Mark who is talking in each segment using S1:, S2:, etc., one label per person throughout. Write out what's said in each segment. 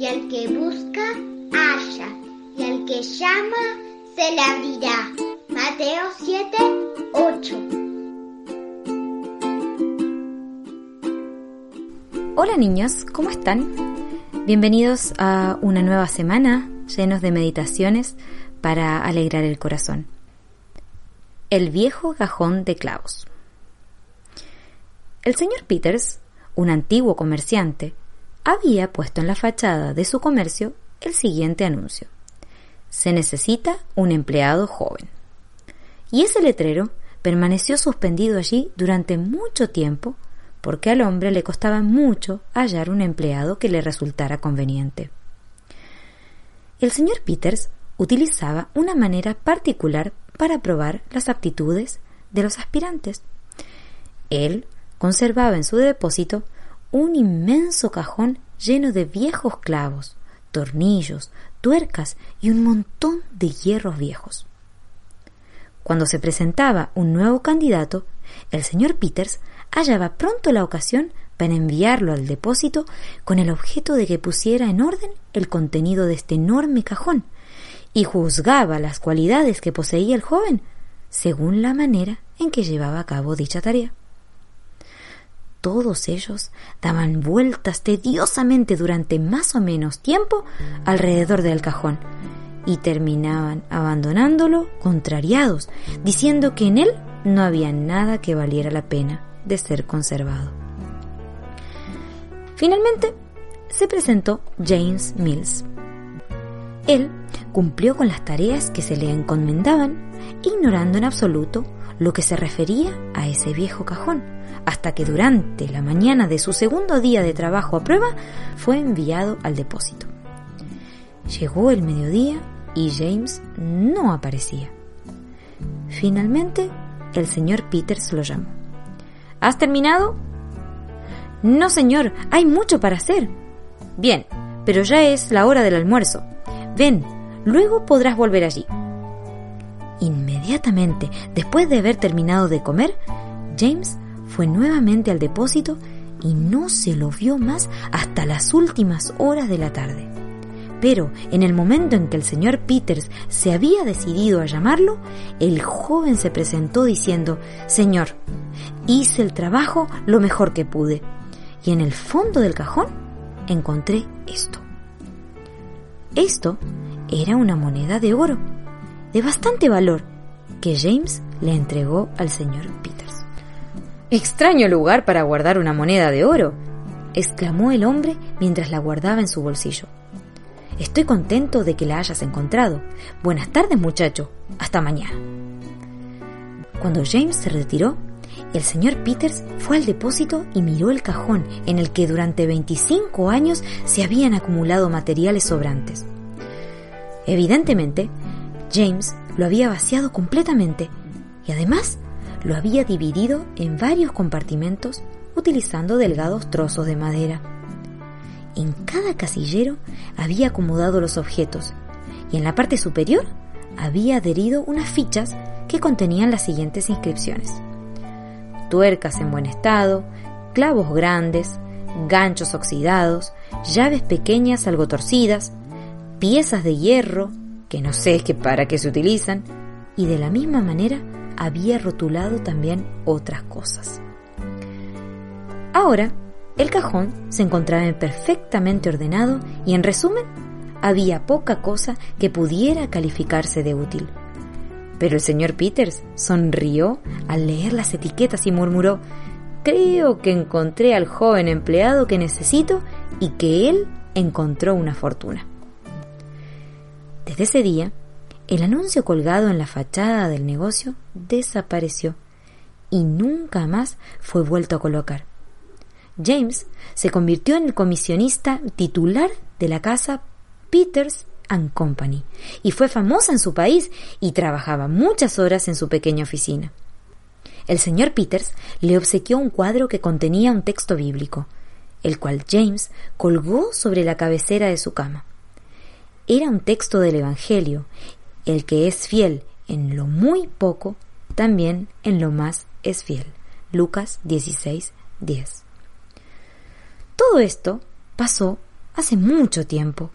S1: que busca, halla, y al que llama, se le abrirá. Mateo 7, 8.
S2: Hola niños, ¿cómo están? Bienvenidos a una nueva semana llenos de meditaciones para alegrar el corazón. El viejo cajón de clavos. El señor Peters, un antiguo comerciante, había puesto en la fachada de su comercio el siguiente anuncio. Se necesita un empleado joven. Y ese letrero permaneció suspendido allí durante mucho tiempo porque al hombre le costaba mucho hallar un empleado que le resultara conveniente. El señor Peters utilizaba una manera particular para probar las aptitudes de los aspirantes. Él conservaba en su depósito un inmenso cajón lleno de viejos clavos, tornillos, tuercas y un montón de hierros viejos. Cuando se presentaba un nuevo candidato, el señor Peters hallaba pronto la ocasión para enviarlo al depósito con el objeto de que pusiera en orden el contenido de este enorme cajón y juzgaba las cualidades que poseía el joven según la manera en que llevaba a cabo dicha tarea. Todos ellos daban vueltas tediosamente durante más o menos tiempo alrededor del cajón y terminaban abandonándolo contrariados, diciendo que en él no había nada que valiera la pena de ser conservado. Finalmente, se presentó James Mills. Él cumplió con las tareas que se le encomendaban, ignorando en absoluto lo que se refería a ese viejo cajón, hasta que durante la mañana de su segundo día de trabajo a prueba fue enviado al depósito. Llegó el mediodía y James no aparecía. Finalmente, el señor Peters lo llamó. ¿Has terminado? No, señor, hay mucho para hacer. Bien, pero ya es la hora del almuerzo. Ven, luego podrás volver allí. Inmediatamente, después de haber terminado de comer, James fue nuevamente al depósito y no se lo vio más hasta las últimas horas de la tarde. Pero en el momento en que el señor Peters se había decidido a llamarlo, el joven se presentó diciendo, Señor, hice el trabajo lo mejor que pude. Y en el fondo del cajón encontré esto. Esto era una moneda de oro, de bastante valor, que James le entregó al señor Peters. Extraño lugar para guardar una moneda de oro, exclamó el hombre mientras la guardaba en su bolsillo. Estoy contento de que la hayas encontrado. Buenas tardes, muchacho. Hasta mañana. Cuando James se retiró, el señor Peters fue al depósito y miró el cajón en el que durante 25 años se habían acumulado materiales sobrantes. Evidentemente, James lo había vaciado completamente y además lo había dividido en varios compartimentos utilizando delgados trozos de madera. En cada casillero había acomodado los objetos y en la parte superior había adherido unas fichas que contenían las siguientes inscripciones. Tuercas en buen estado, clavos grandes, ganchos oxidados, llaves pequeñas algo torcidas, piezas de hierro, que no sé qué para qué se utilizan, y de la misma manera había rotulado también otras cosas. Ahora el cajón se encontraba perfectamente ordenado y en resumen había poca cosa que pudiera calificarse de útil. Pero el señor Peters sonrió al leer las etiquetas y murmuró Creo que encontré al joven empleado que necesito y que él encontró una fortuna. Desde ese día, el anuncio colgado en la fachada del negocio desapareció y nunca más fue vuelto a colocar. James se convirtió en el comisionista titular de la casa Peters and Company y fue famosa en su país y trabajaba muchas horas en su pequeña oficina. El señor Peters le obsequió un cuadro que contenía un texto bíblico, el cual James colgó sobre la cabecera de su cama. Era un texto del Evangelio, el que es fiel en lo muy poco, también en lo más es fiel. Lucas 16, 10. Todo esto pasó hace mucho tiempo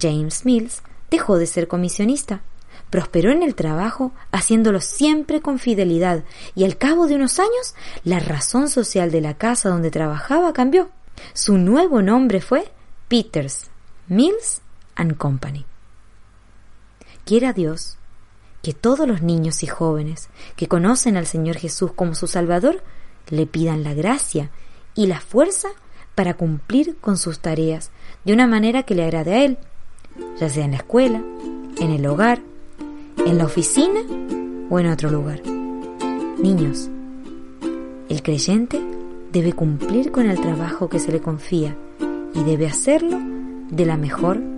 S2: James Mills dejó de ser comisionista. Prosperó en el trabajo, haciéndolo siempre con fidelidad, y al cabo de unos años, la razón social de la casa donde trabajaba cambió. Su nuevo nombre fue Peters, Mills and Company. Quiera Dios que todos los niños y jóvenes que conocen al Señor Jesús como su Salvador le pidan la gracia y la fuerza para cumplir con sus tareas de una manera que le agrade a Él, ya sea en la escuela, en el hogar, en la oficina o en otro lugar. Niños, el creyente debe cumplir con el trabajo que se le confía y debe hacerlo de la mejor manera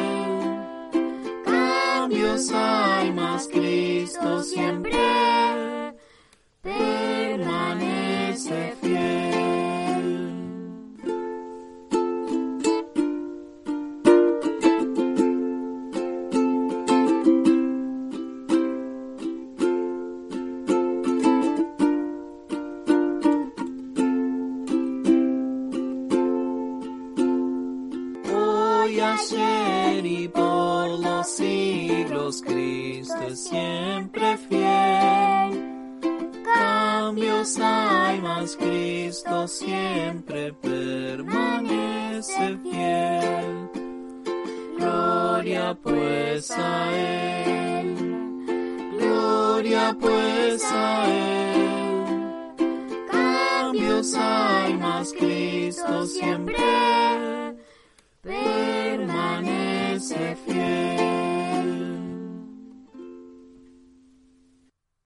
S3: Cambios hay, más Cristo siempre permanece fiel. Hoy, ayer y por Cristo siempre fiel. Cambios hay, mas Cristo siempre permanece fiel. Gloria pues a Él, gloria pues a Él. Cambios hay, mas Cristo siempre permanece fiel.